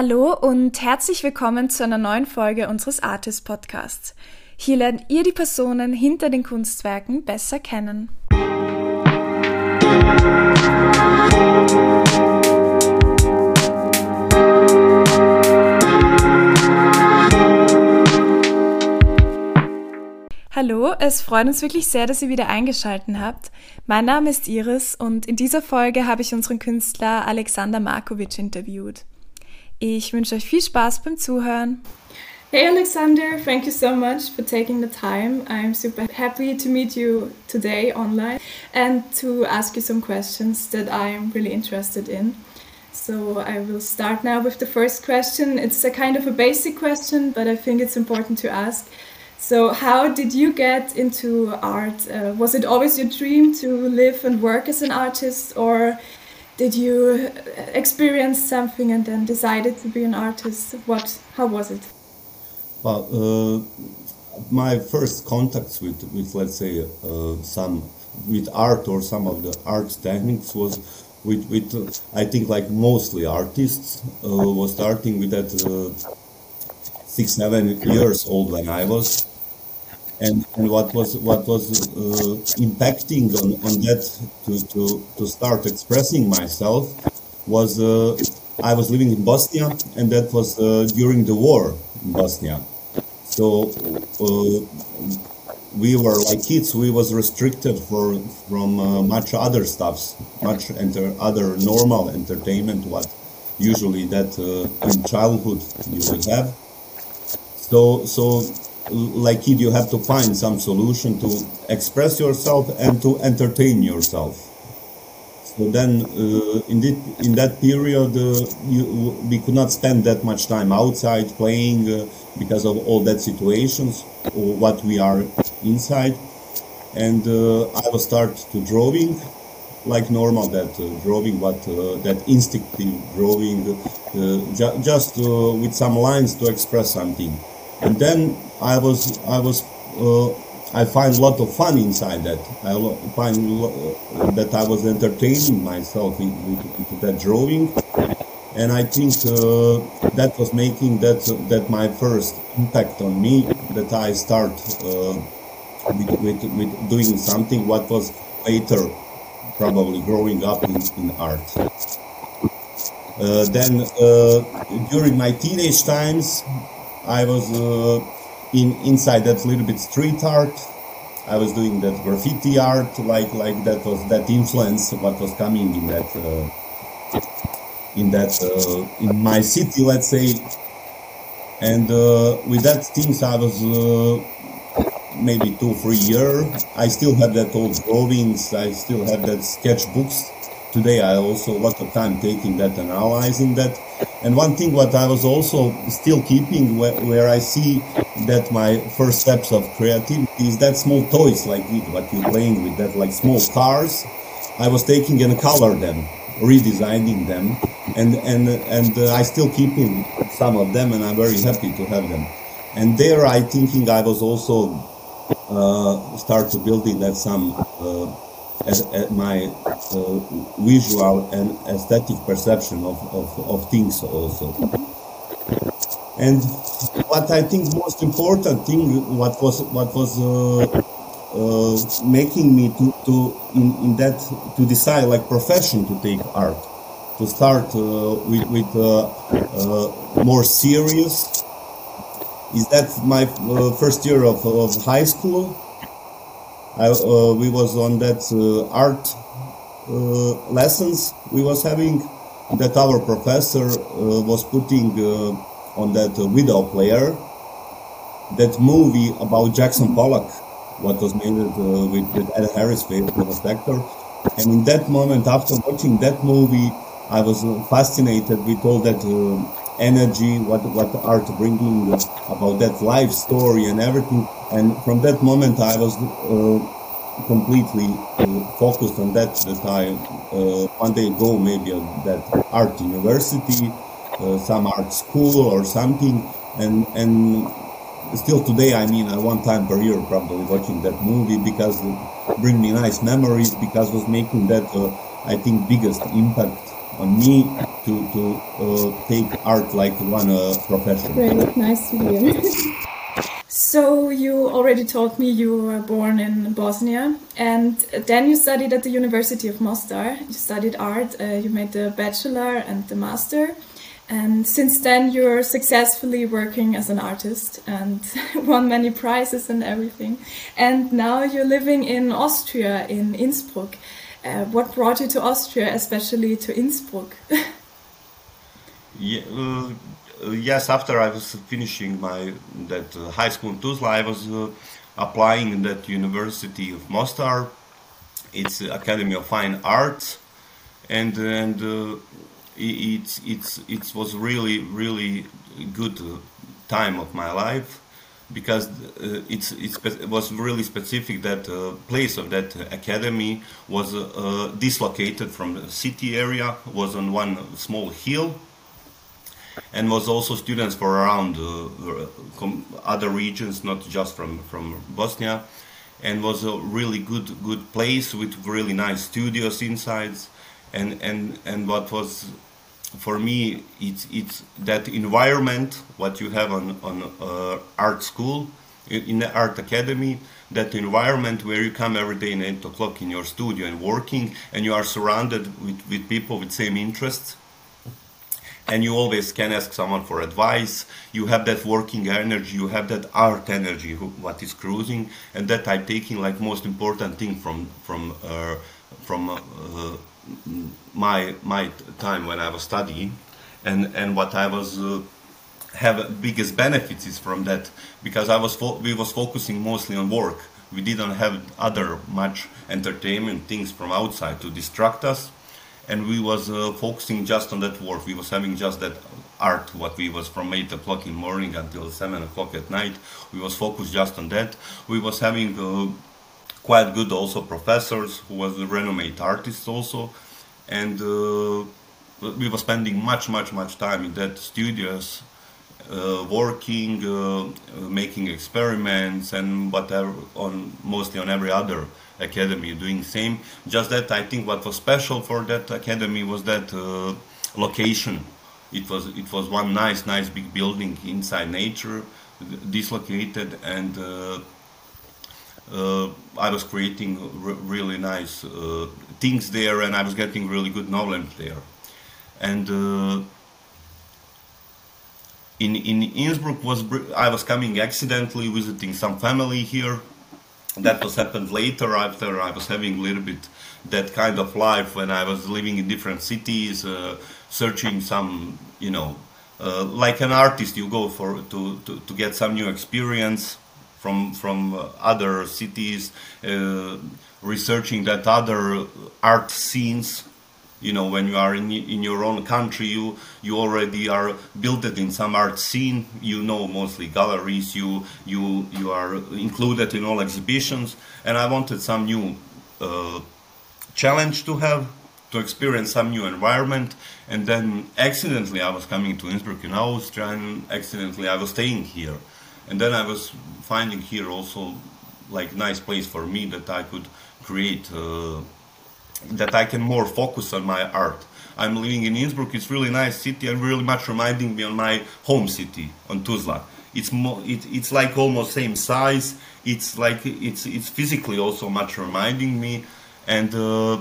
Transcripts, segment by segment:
Hallo und herzlich willkommen zu einer neuen Folge unseres Artist Podcasts. Hier lernt ihr die Personen hinter den Kunstwerken besser kennen. Hallo, es freut uns wirklich sehr, dass ihr wieder eingeschaltet habt. Mein Name ist Iris und in dieser Folge habe ich unseren Künstler Alexander Markovic interviewt. Ich wünsche euch viel Spaß beim Zuhören. Hey Aleksandar, thank you so much for taking the time. I'm super happy to meet you today online and to ask you some questions that I'm really interested in. So I will start now with the first question. It's a kind of a basic question, but I think it's important to ask. So, how did you get into art? Uh, was it always your dream to live and work as an artist, or did you experience something and then decided to be an artist? What? How was it? Well, uh, my first contacts with, with let's say, uh, some with art or some of the art techniques was with, with uh, I think like mostly artists uh, was starting with that uh, six seven years old when I was and, and what was what was uh, impacting on, on that to, to, to start expressing myself was uh, I was living in Bosnia and that was uh, during the war in Bosnia. So uh, we were like kids we was restricted for from uh, much other stuffs much enter, other normal entertainment what usually that uh, in childhood you would have. So so like kid you have to find some solution to express yourself and to entertain yourself. So then uh, in, in that period uh, you, we could not spend that much time outside playing uh, because of all that situations or what we are inside. And uh, i will start to drawing like normal that uh, drawing but uh, that instinctive drawing ju just with some lines to express something and then I was I was uh, I find a lot of fun inside that. I find that I was entertaining myself into that drawing, and I think uh, that was making that that my first impact on me. That I start uh, with, with, with doing something what was later probably growing up in, in art. Uh, then uh, during my teenage times, I was uh, in inside that little bit street art. I was doing that graffiti art, like like that was that influence what was coming in that uh, in that uh, in my city, let's say. And with that things, I was maybe two three year. I still have that old drawings. I still have that sketchbooks. Today, I also a lot of time taking that, analyzing that. And one thing what I was also still keeping, where, where I see that my first steps of creativity is that small toys like it, what you're playing with that like small cars i was taking and color them redesigning them and and and uh, i still keeping some of them and i'm very happy to have them and there i thinking i was also uh, start to building that some uh, as, as my uh, visual and aesthetic perception of, of, of things also and what I think most important thing, what was what was uh, uh, making me to, to in, in that to decide like profession to take art, to start uh, with, with uh, uh, more serious. Is that my first year of, of high school? I, we was on that art lessons we was having that our professor was putting on that uh, video player that movie about Jackson Pollock, what was made uh, with, with Ed Harris, famous actor. And in that moment, after watching that movie, I was uh, fascinated with all that uh, energy, what what art bringing uh, about that life story and everything. And from that moment, I was uh, completely focused on that. That I one day go maybe at that art university uh, some art school or something and and still today i mean uh, one time per year probably watching that movie because it bring me nice memories because was making that uh, i think biggest impact me to to uh, take art like one uh, profession. Great, nice to hear. so you already told me you were born in Bosnia, and then you studied at the University of Mostar. You studied art. Uh, you made the bachelor and the master. And since then, you're successfully working as an artist and won many prizes and everything. And now you're living in Austria, in Innsbruck. Uh, what brought you to Austria, especially to Innsbruck? yeah, uh, yes, after I was finishing my that uh, high school in Tuzla, I was uh, applying in that University of Mostar. It's Academy of Fine Arts, and and uh, it it's it was really really good time of my life because uh, it's, it's, it was really specific that uh, place of that academy was uh, dislocated from the city area, was on one small hill, and was also students from around uh, other regions, not just from, from Bosnia, and was a really good good place with really nice studios inside, and and and what was for me, it's it's that environment what you have on on uh, art school, in the art academy, that environment where you come every day in eight o'clock in your studio and working, and you are surrounded with with people with same interests, and you always can ask someone for advice. You have that working energy, you have that art energy, what is cruising, and that I'm taking like most important thing from from uh, from. Uh, my my time when I was studying, and and what I was uh, have biggest benefits is from that because I was we was focusing mostly on work. We didn't have other much entertainment things from outside to distract us, and we was uh, focusing just on that work. We was having just that art what we was from 8 o'clock in morning until 7 o'clock at night we was focused just on that we was having uh, quite good also professors who was a renowned artist also. And uh, we were spending much much much time in that studios uh, working uh, making experiments and whatever on mostly on every other academy doing same. Just that i think what was special for that academy was that uh, location. It was it was one nice nice big building inside nature dislocated and uh, uh, I was creating really nice uh, things there and I was getting really good knowledge there. And uh, in, in Innsbruck was I was coming accidentally visiting some family here. That was happened later after I was having a little bit that kind of life when I was living in different cities, uh, searching some, you know, uh, like an artist, you go for to, to, to get some new experience from from uh, other cities, uh, researching that other art scenes. You know, when you are in in your own country, you you already are built in some art scene. You know mostly galleries. You you you are included in all exhibitions, and I wanted some new uh, challenge to have to experience some new environment and then accidentally I was coming to Innsbruck in Austria and accidentally I was staying here and then I was finding here also like nice place for me that I could create uh, that I can more focus on my art. I'm living in Innsbruck. It's really nice city and really much reminding me on my home city on Tuzla. It's more. It, it's like almost same size. It's like it's it's physically also much reminding me, and uh,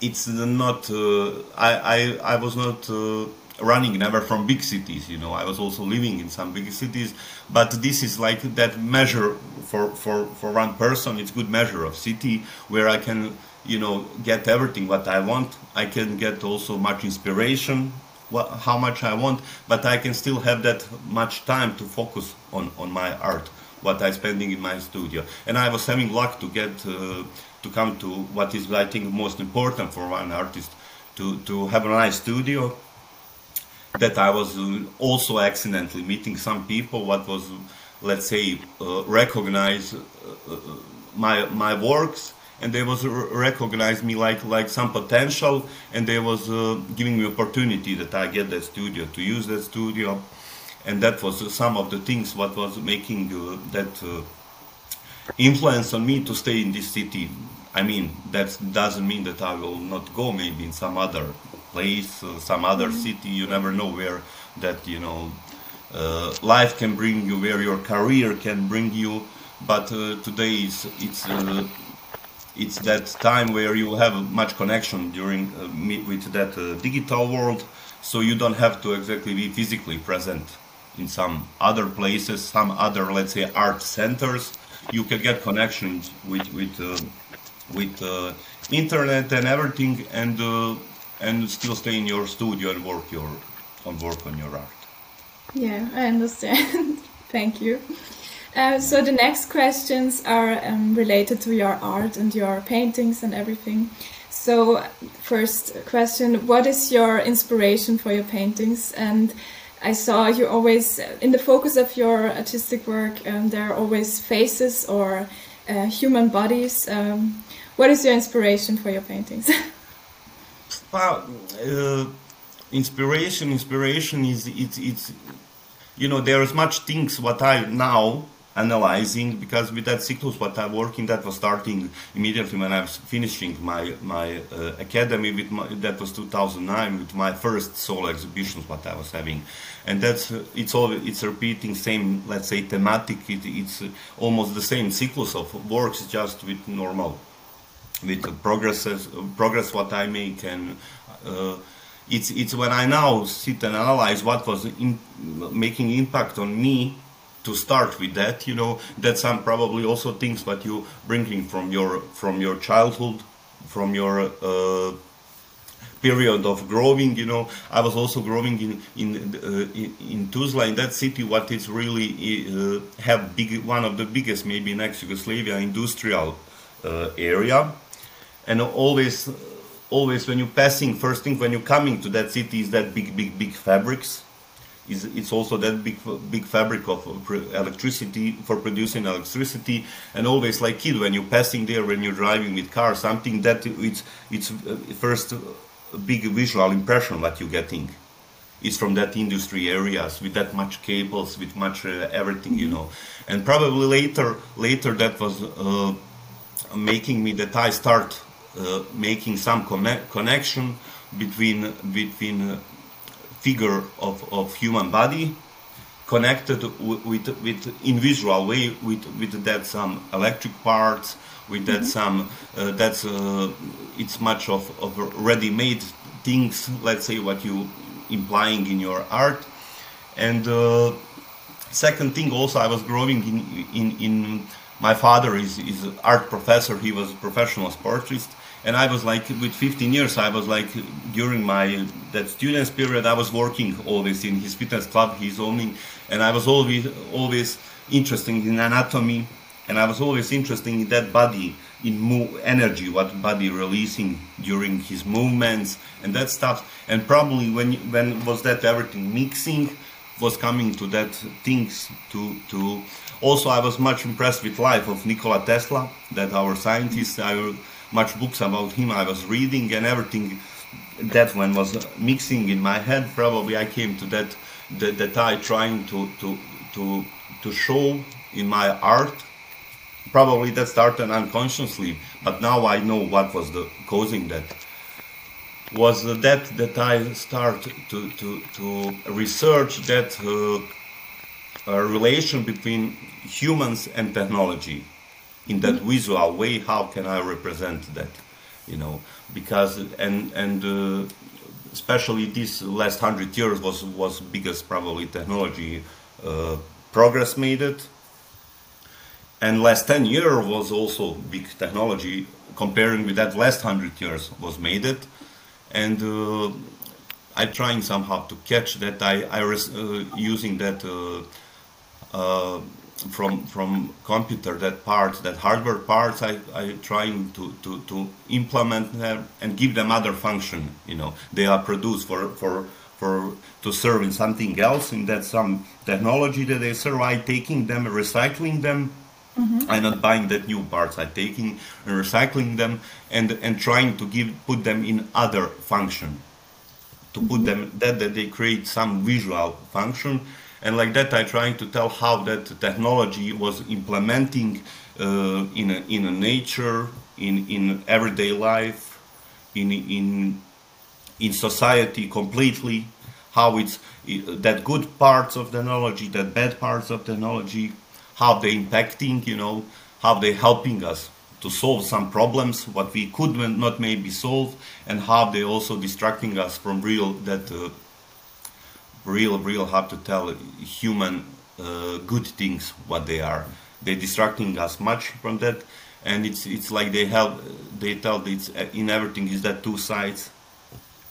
it's not. Uh, I, I I was not uh, running never from big cities you know. I was also living in some big cities but this is like that measure for for for one person. It's good measure of city where i can you know get everything what i want. I can get also much inspiration what, how much i want but i can still have that much time to focus on on my art what i spending in my studio. And i was having luck to get uh, to come to what is i think most important for one artist to to have a nice studio that I was uh, also accidentally meeting some people what was let's say uh, recognize uh, uh my my works and they was recognize me like like some potential and they was uh, giving me opportunity that I get that studio to use that studio. And that was some of the things what was making uh, that influence on me to stay in this city. I mean that doesn't mean that I will not go maybe in some other place, uh, some other mm-hmm. city. You never know where that you know uh, life can bring you, where your career can bring you. But uh, today it's it's uh, it's that time where you have much connection during uh, with that uh, digital world, so you don't have to exactly be physically present in some other places, some other let's say art centers. You can get connections with with with internet and everything, and and still stay in your studio and work your and work on your art. Yeah, I understand. Thank you. Uh, so the next questions are um, related to your art and your paintings and everything. So first question, what is your inspiration for your paintings? And I saw you always, in the focus of your artistic work, um, there are always faces or uh, human bodies. Um, what is your inspiration for your paintings? well, uh, inspiration, inspiration is, it's, it's you know there is much things what I now analyzing because with that cyclus what I'm working that was starting immediately when I was finishing my my uh, academy with my, that was 2009 with my first solo exhibitions what I was having. And that's uh, it's all it's repeating same let's say thematic. It, it's uh, almost the same cyclus of works just with normal with progresses progress what I make and uh, it's it's when I now sit and analyze what was in, making impact on me to start with that you know that's some probably also things that you bringing from your from your childhood from your uh, period of growing you know. I was also growing in in uh, in, in tuzla in that city what is really uh, have big one of the biggest maybe in ex-yugoslavia industrial uh, area and always always when you're passing first thing when you're coming to that city is that big big big fabrics. Is it's also that big big fabric of electricity for producing electricity. And always like kid when you're passing there when you're driving with car something that it's it's uh, first big visual impression that you're getting. Is from that industry areas with that much cables with much uh, everything you know. And probably later later that was uh, making me that I start uh, making some connection between between uh, figure of, of human body connected with, with, with in visual way with with that some electric parts with that mm -hmm. some uh, that's uh, it's much of, of ready-made things let's say what you implying in your art and uh, second thing also i was growing in in, in my father is, is art professor he was professional sportist and I was like with 15 years I was like during my that students period I was working always in his fitness club he's owning and I was always always interested in anatomy and I was always interested in that body in move energy what body releasing during his movements and that stuff. And probably when when was that everything? Mixing was coming to that things to to also I was much impressed with life of Nikola Tesla that our scientist I much books about him. I was reading and everything that one was mixing in my head. Probably I came to that that, that I trying to to to to show in my art. Probably that started unconsciously but now I know what was the causing that. Was that that I start to to, to research that uh, relation between humans and technology in that visual way how can i represent that you know? Because and and uh, especially this last hundred years was was biggest probably technology uh, progress made it. And last 10 years was also big technology comparing with that last 100 years was made it. And uh, i trying somehow to catch that i i was uh, using that uh, uh, from from computer that parts that hardware parts I, I trying to, to, to implement them and give them other function you know. They are produced for for for to serve in something else in that some technology that they serve. I taking them recycling them. Mm-hmm. I'm not buying that new parts. I taking and recycling them and and trying to give put them in other function. To put mm-hmm. them that that they create some visual function and like that I trying to tell how that technology was implementing uh, in a, in a nature in in everyday life in in in society completely, how it's that good parts of technology, that bad parts of technology, how they impacting, you know, how they helping us to solve some problems what we could not maybe solve, and how they also distracting us from real that uh, real real hard to tell human uh, good things what they are. they're distracting us much from that, and it's it's like they help they tell it's in everything is that two sides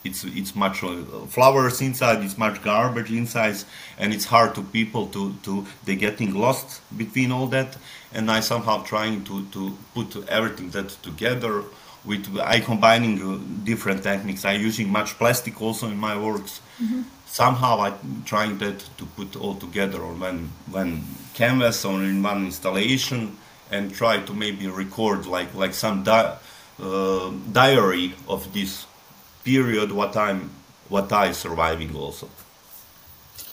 it's it's much uh, flowers inside it's much garbage inside and it's hard to people to to they getting lost between all that and i somehow trying to to put everything that together with i combining uh, different techniques i using much plastic also in my works mm-hmm. somehow i trying that to put all together or when one canvas or in one installation and try to maybe record like like some di- uh, diary of this period what I'm what I surviving also.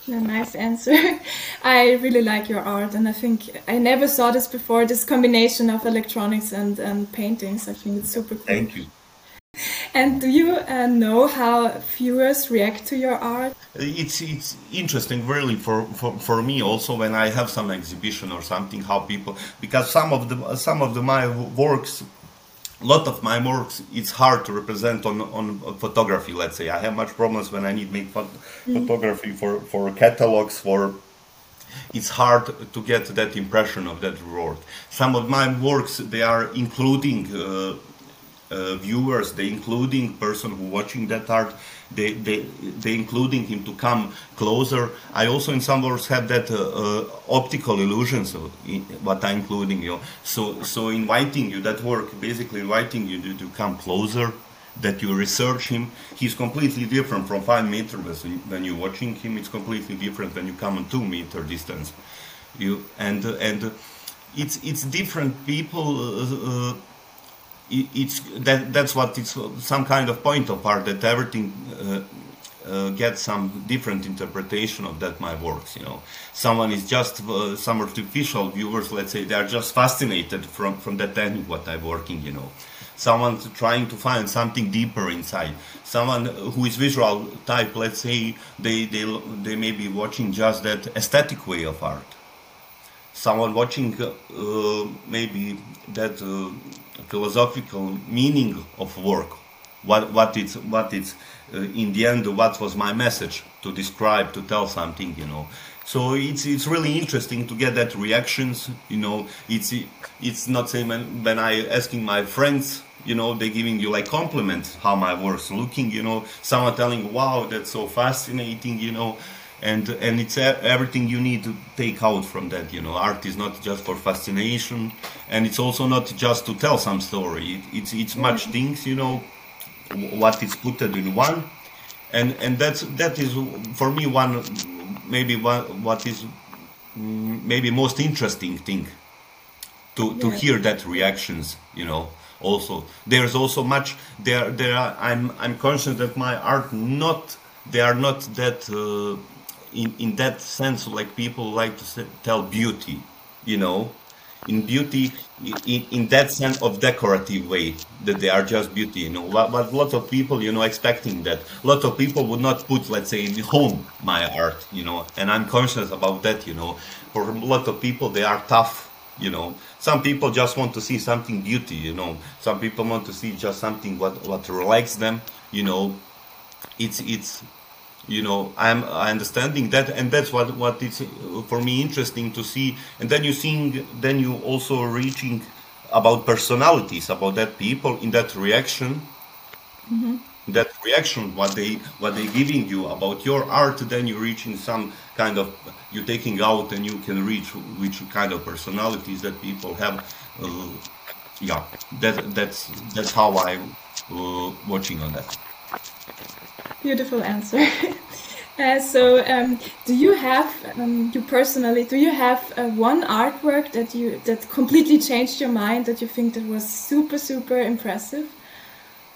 A nice answer. I really like your art, and I think I never saw this before. This combination of electronics and, and paintings, I think it's super cool. Thank you. And do you uh, know how viewers react to your art? It's it's interesting, really, for, for, for me also when I have some exhibition or something. How people because some of the some of the my works lot of my works it's hard to represent on on photography let's say i have much problems when i need make phot- mm. photography for for catalogs for it's hard to get that impression of that work some of my works they are including uh, uh, viewers, they including person who watching that art, they, they, they including him to come closer. I also in some works have that uh, uh, optical illusions of what I'm including you. So, so inviting you, that work basically inviting you to, to come closer, that you research him. He's completely different from five meters when you're watching him. It's completely different when you come on two meter distance. You and and it's it's different people. Uh, uh it's that that's what it's some kind of point of art that everything uh, uh, gets some different interpretation of that my works you know. Someone is just uh, some artificial viewers let's say they are just fascinated from from that technique what i'm working you know. Someone trying to find something deeper inside. Someone who is visual type let's say they they they may be watching just that aesthetic way of art someone watching uh, maybe that uh, philosophical meaning of work. What what it's what it's uh, in the end what was my message to describe to tell something you know. So it's it's really interesting to get that reactions you know. It's it's not same when, when i asking my friends you know they giving you like compliments how my work's looking you know. Someone telling wow that's so fascinating you know and and it's everything you need to take out from that you know. Art is not just for fascination and it's also not just to tell some story. It's it's much mm-hmm. things you know what is put in one. And and that's that is for me one maybe one what is mm, maybe most interesting thing to to hear that reactions you know also. There's also much there there are, i'm i'm conscious that my art not they are not that uh, in, in that sense, like people like to say, tell beauty, you know, in beauty, in, in that sense of decorative way, that they are just beauty, you know. But, lots of people, you know, expecting that. A lot of people would not put, let's say, in home my art, you know, and I'm conscious about that, you know. For a lot of people, they are tough, you know. Some people just want to see something beauty, you know. Some people want to see just something what what relax them, you know. It's it's you know i'm understanding that and that's what what is for me interesting to see. And then you seeing then you also reaching about personalities about that people in that reaction. Mm-hmm. that reaction what they what they giving you about your art then you're reaching some kind of you're taking out and you can reach which kind of personalities that people have uh, yeah that that's that's how i'm uh, watching on that Beautiful answer. Uh, so, um, do you have um, you personally? Do you have uh, one artwork that you that completely changed your mind that you think that was super super impressive,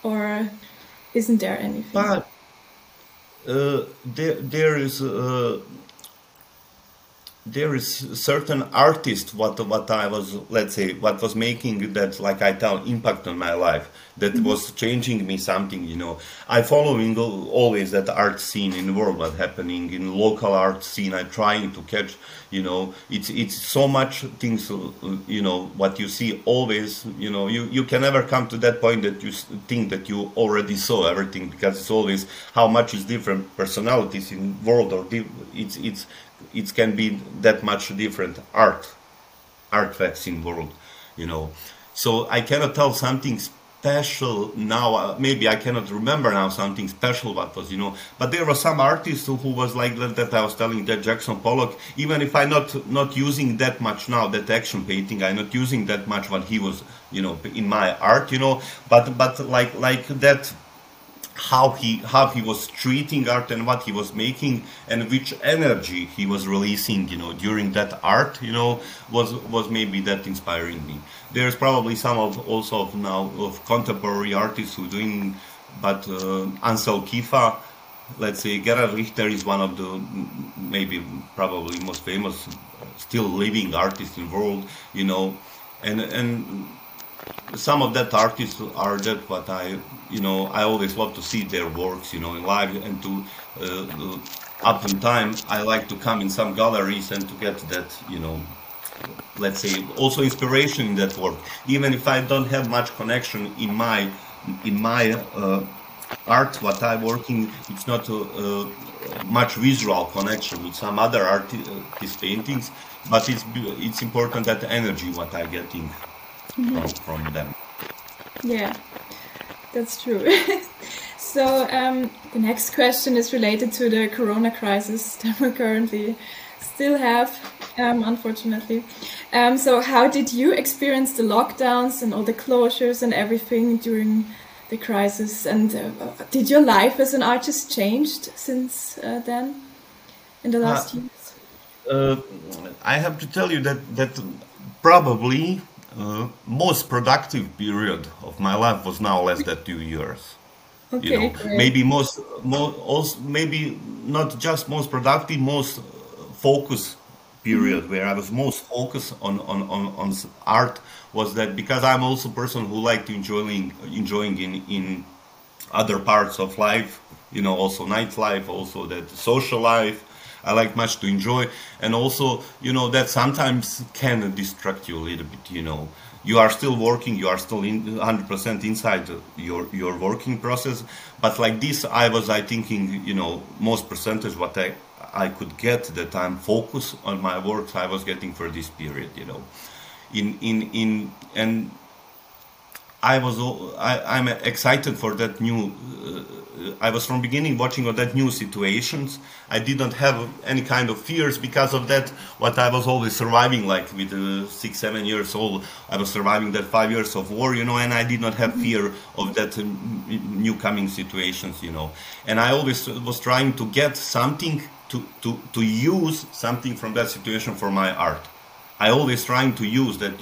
or isn't there anything? But uh, there there is uh, there is certain artist what what I was let's say what was making that like I tell impact on my life that mm-hmm. was changing me something you know. I following always that art scene in the world what happening in local art scene I trying to catch you know. It's it's so much things you know what you see always you know. You you can never come to that point that you think that you already saw everything because it's always how much is different personalities in world or it's it's it can be that much different art artifacts in world you know. So i cannot tell something special now uh, maybe i cannot remember now something special what was you know. But there was some artist who, who was like that, that i was telling that jackson pollock even if i'm not not using that much now that action painting i'm not using that much what he was you know in my art you know. But but like like that how he how he was treating art and what he was making and which energy he was releasing you know during that art you know was was maybe that inspiring me. There's probably some of also of now of contemporary artists who doing but uh, Anselm Kiefer let's say Gerhard Richter is one of the maybe probably most famous still living artist in the world you know and and some of that artists are that but I, you know, I always love to see their works, you know, in live and to, uh, up in time, I like to come in some galleries and to get that, you know, let's say also inspiration in that work. Even if I don't have much connection in my, in my uh, art, what I'm working, it's not a, a, much visual connection with some other artist paintings, but it's it's important that energy what I'm getting from, from them. Yeah, that's true. so um, the next question is related to the corona crisis that we currently still have, um, unfortunately. Um, so how did you experience the lockdowns and all the closures and everything during the crisis? And uh, did your life as an artist changed since uh, then, in the last uh, years? Uh, I have to tell you that that probably uh, most productive period of my life was now less than two years. Okay, you know, great. maybe most, most, also maybe not just most productive, most focus period mm-hmm. where I was most focused on, on, on, on art was that because I'm also a person who like to enjoying enjoying in, in other parts of life, you know, also nightlife, also that social life, I like much to enjoy, and also you know that sometimes can distract you a little bit. You know, you are still working, you are still in 100% inside your your working process, but like this, I was I thinking you know most percentage what I I could get that I'm focused on my work I was getting for this period. You know, in in in and I was I, I'm excited for that new. Uh, I was from beginning watching on that new situations. I didn't have any kind of fears because of that. What I was always surviving, like with uh, six, seven years old, I was surviving that five years of war, you know, and I did not have fear of that uh, new coming situations, you know. And I always was trying to get something to to to use something from that situation for my art. I always trying to use that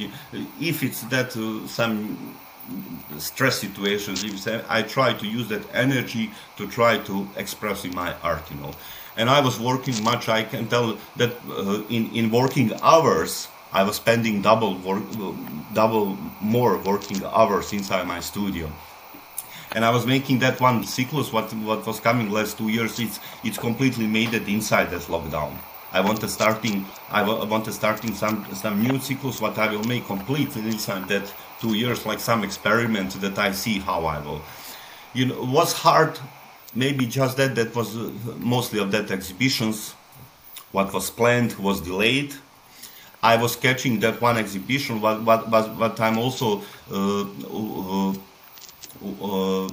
if it's that uh, some stress situations, I try to use that energy to try to express in my art, you know. And I was working much. I can tell that uh, in in working hours, I was spending double work, double more working hours inside my studio. And I was making that one cyclus. What what was coming last two years? It's it's completely made it inside that lockdown. I wanted starting I wanted starting some some new cycles. What I will make completely inside that two years, like some experiment that I see how I will. You know, was hard, maybe just that, that was uh, mostly of that exhibitions. What was planned was delayed. I was catching that one exhibition, but, but, but, but I'm also uh, uh, uh,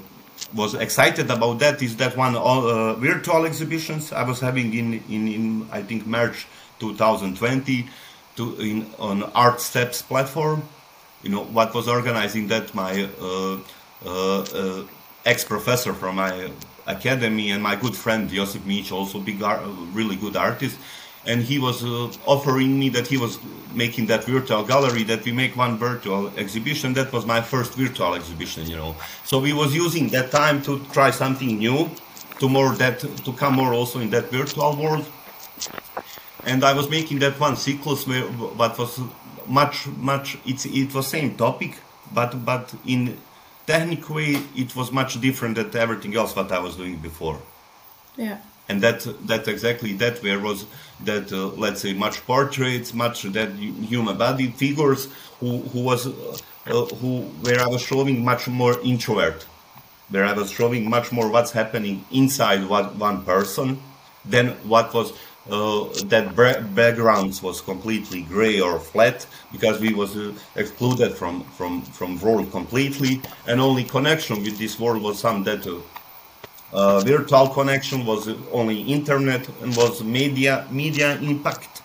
was excited about that is that one uh, virtual exhibitions I was having in, in, in I think March 2020 to, in, on Artsteps platform you know what was organizing that my uh, uh, uh, ex-professor from my academy and my good friend Josip Mich, also big really good artist. And he was uh, offering me that he was making that virtual gallery that we make one virtual exhibition. That was my first virtual exhibition you know. So we was using that time to try something new to more that to come more also in that virtual world. And I was making that one cyclus where what was much much it's it was same topic, but but in technique way it was much different than everything else what I was doing before. Yeah. And that that exactly that where was that uh, let's say much portraits, much that human body figures who who was uh, uh, who where I was showing much more introvert, where I was showing much more what's happening inside what one person than what was uh, that backgrounds was completely gray or flat because we was uh, excluded from from from world completely and only connection with this world was some data uh, uh virtual connection was only internet and was media media impact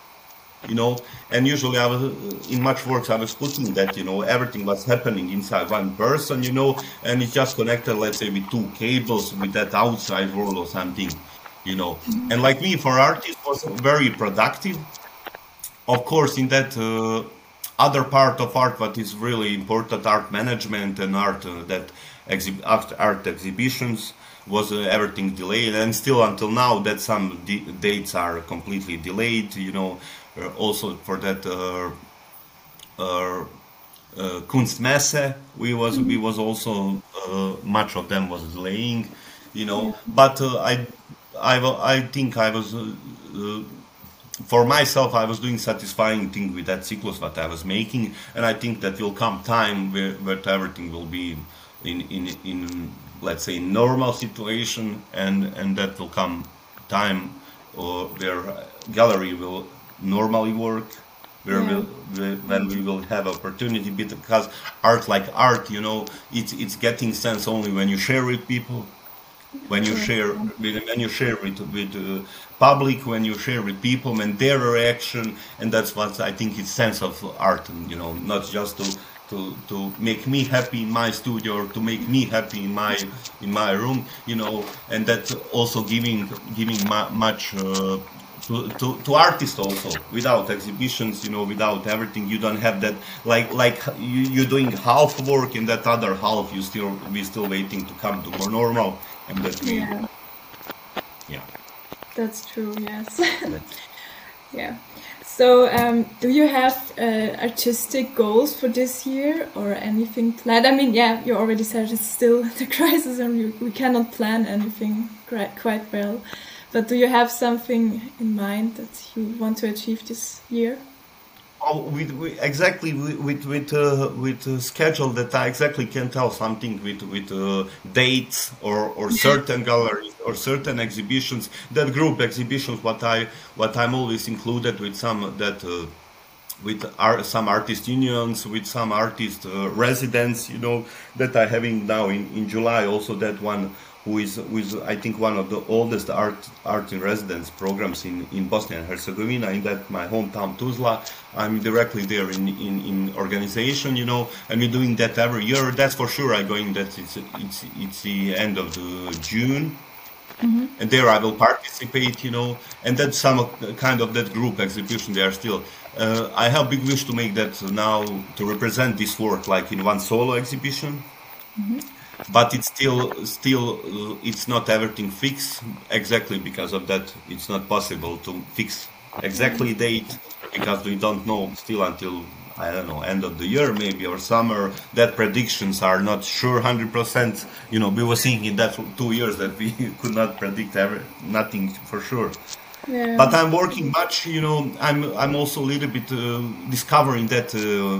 you know? And usually i was uh, in much works i was putting that you know everything was happening inside one person you know? And it's just connected let's say with two cables with that outside world or something you know. Mm-hmm. And like me, for artists, was very productive. Of course, in that uh, other part of art, what is really important, art management and art uh, that exhi- art, art exhibitions was uh, everything delayed, and still until now that some d- dates are completely delayed. You know, uh, also for that. Uh, uh, uh, Kunstmesse, we was mm-hmm. we was also uh, much of them was delaying, you know. But uh, I I, I think I was, uh, uh, for myself, I was doing satisfying thing with that cyclus that I was making, and I think that will come time where, where everything will be in, in, in, let's say, normal situation, and, and that will come time uh, where gallery will normally work, where yeah. we'll, when we will have opportunity because art like art you know it's it's getting sense only when you share with people when you share when you share with with uh, public when you share with people and their reaction and that's what i think is sense of art and you know not just to to to make me happy in my studio or to make me happy in my in my room you know and that's also giving giving much uh, to, to, to artists also without exhibitions you know without everything you don't have that like like you, you're doing half work and that other half you still we still waiting to come to more normal and that we yeah, yeah. that's true yes. Yeah. So um, do you have uh, artistic goals for this year or anything planned? I mean yeah you already said it's still the crisis and we, we cannot plan anything quite, quite well. But do you have something in mind that you want to achieve this year with, with, exactly with with uh, with uh, schedule that I exactly can tell something with with uh, dates or or certain galleries or certain exhibitions. That group exhibitions, what I what I'm always included with some that. Uh, with some artist unions, with some artist uh, residents, you know, that I'm having now in, in July. Also, that one who is, who is I think one of the oldest art art in residence programs in, in Bosnia and Herzegovina in that my hometown Tuzla. I'm directly there in, in, in organization you know and we're doing that every year. That's for sure I'm going that it's it's it's the end of the June. Mm-hmm. and there I will participate you know and that's some kind of that group exhibition they are still. Uh, I have big wish to make that now to represent this work like in one solo exhibition. Mm-hmm but it's still still it's not everything fixed exactly because of that. It's not possible to fix exactly date because we don't know still until I don't know end of the year maybe or summer. That predictions are not sure 100% you know we were seeing in that two years that we could not predict ever nothing for sure. Yeah. but I'm working much you know I'm I'm also a little bit uh, discovering that uh,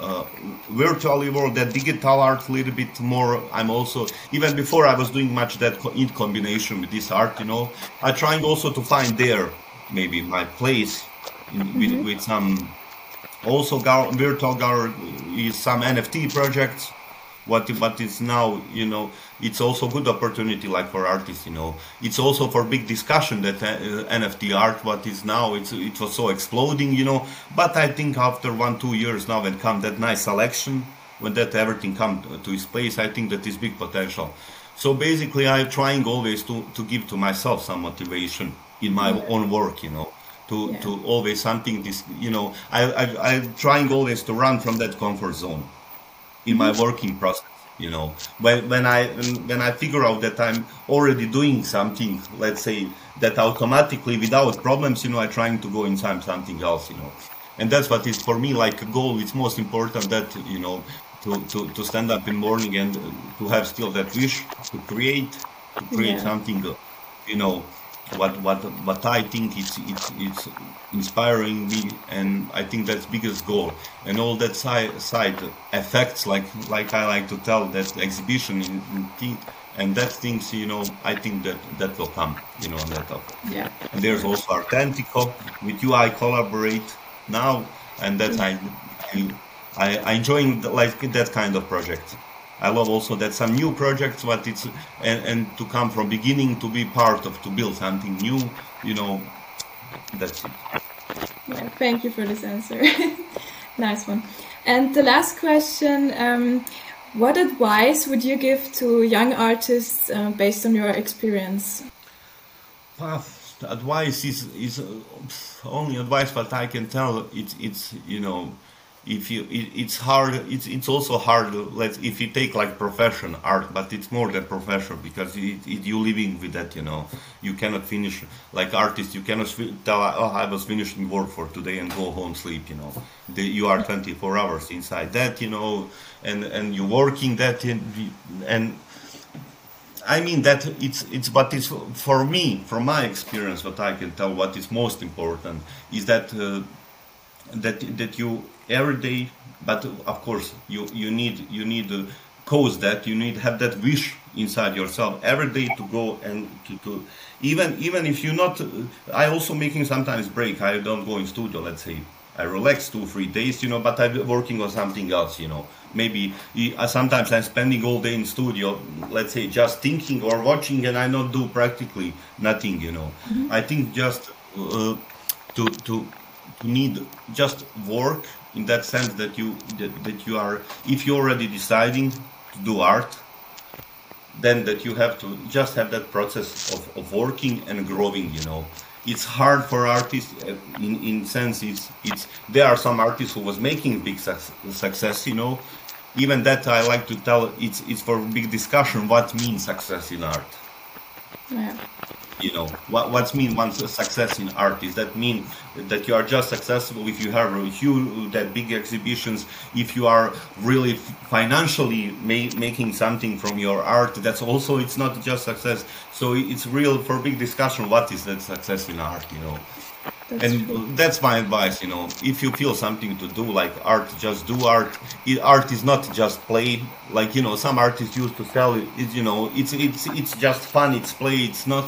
uh, virtually world, that digital art a little bit more. I'm also even before I was doing much that in combination with this art, you know, I trying also to find there maybe my place in, mm-hmm. with, with some also virtual gallery, some NFT projects what what is now you know it's also good opportunity like for artists you know. It's also for big discussion that uh, nft art what is now it's it was so exploding you know. But i think after one two years now when come that nice selection when that everything come to its place i think that is big potential. So basically i'm trying always to to give to myself some motivation in my yeah. own work you know to yeah. to always something this you know. I, I i'm trying always to run from that comfort zone in my mm-hmm. working process you know. When when i when i figure out that i'm already doing something let's say that automatically without problems you know i'm trying to go inside something else you know. And that's what is for me like a goal. It's most important that you know to, to, to stand up in morning and to have still that wish to create to create yeah. something you know what what what I think it's it's it's inspiring me, and I think that's biggest goal. And all that side side effects, like like I like to tell that exhibition in, in and that things you know I think that that will come you know on that top. Yeah. And there's also Arthentico with you I collaborate now, and that I I I enjoying like that kind of project. I love also that some new projects, but it's and, and to come from beginning to be part of to build something new, you know, that's it. Yeah, thank you for this answer. nice one. And the last question: um, What advice would you give to young artists uh, based on your experience? Well, advice is is uh, only advice, but I can tell it's it's you know if you it, it's hard it's it's also hard let's if you take like profession art but it's more than profession because it, it, you living with that you know. You cannot finish like artist you cannot tell oh i was finishing work for today and go home sleep you know. The, you are 24 hours inside that you know and and you're working that and, and I mean that it's it's but it's for me from my experience what I can tell what is most important is that uh, that that you every day but of course you you need you need to cause that you need to have that wish inside yourself every day to go and to, to even even if you're not i also making sometimes break. I don't go in studio let's say. I relax two three days you know but i'm working on something else you know. Maybe sometimes i'm spending all day in studio let's say just thinking or watching and i not do practically nothing you know. Mm-hmm. i think just uh, to to need just work in that sense that you that, that you are if you're already deciding to do art then that you have to just have that process of, of working and growing you know. It's hard for artists uh, in in sense it's it's there are some artists who was making big success you know. Even that i like to tell it's it's for big discussion what means success in art. Yeah you know what what's mean one success in art? Is that mean that you are just successful if you have a huge that big exhibitions? If you are really financially ma- making something from your art that's also it's not just success. So it's real for big discussion what is that success in art you know? That's and that's my advice you know. If you feel something to do like art just do art. It, art is not just play. Like you know some artists used to tell it, it you know it's it's it's just fun it's play. It's not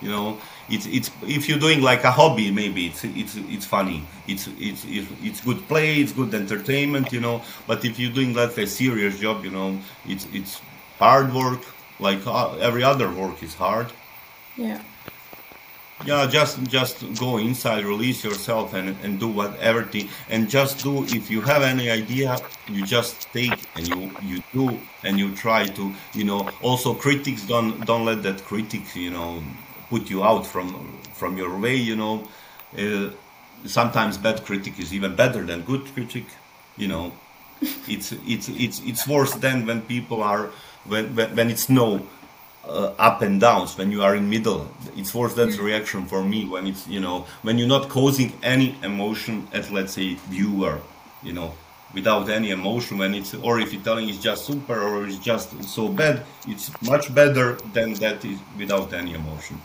you know? It's it's if you're doing like a hobby maybe it's it's it's funny. It's it's it's good play it's good entertainment you know? But if you're doing like a serious job you know it's it's hard work like uh, every other work is hard. Yeah. Yeah just just go inside release yourself and and do what everything and just do if you have any idea you just take and you you do and you try to you know? Also critics don't don't let that critics you know put you out from from your way. You know, uh, sometimes bad critic is even better than good critic. You know, it's it's it's it's worse than when people are when when, when it's no uh, up and downs when you are in middle it's worse than the reaction for me when it's you know when you're not causing any emotion at let's say viewer you know without any emotion when it's or if you're telling it's just super or it's just so bad it's much better than that is without any emotion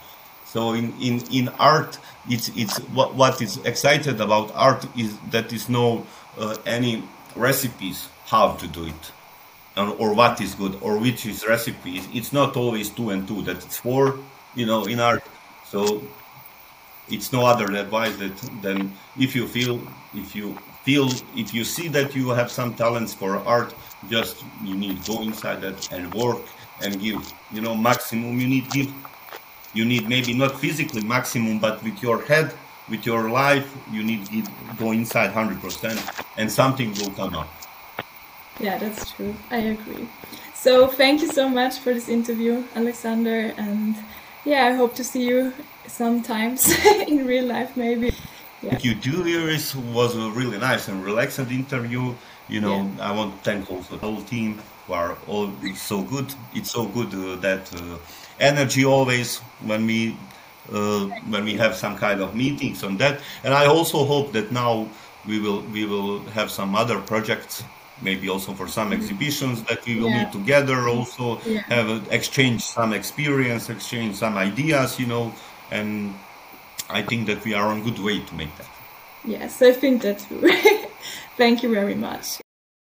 so in, in, in art, it's, it's what, what is excited about art is that is no uh, any recipes how to do it or, or, what is good or which is recipes. It's not always two and two that it's four, you know, in art. So it's no other advice that than if you feel if you feel if you see that you have some talents for art, just you need go inside that and work and give you know maximum you need give you need maybe not physically maximum, but with your head, with your life, you need to go inside 100% and something will come up. Yeah, that's true. I agree. So thank you so much for this interview, Aleksandar. And yeah, I hope to see you sometimes in real life, maybe. Yeah. Thank you, Julia. It was a really nice and relaxing interview. you know, yeah. I want to thank also the whole team who are all so good. It's so good uh, that uh, energy always when we uh, when we have some kind of meetings on that. And I also hope that now we will we will have some other projects maybe also for some mm-hmm. exhibitions that we will yeah. meet together also yeah. have exchange some experience exchange some ideas you know and i think that we are on good way to make that yes i think that too thank you very much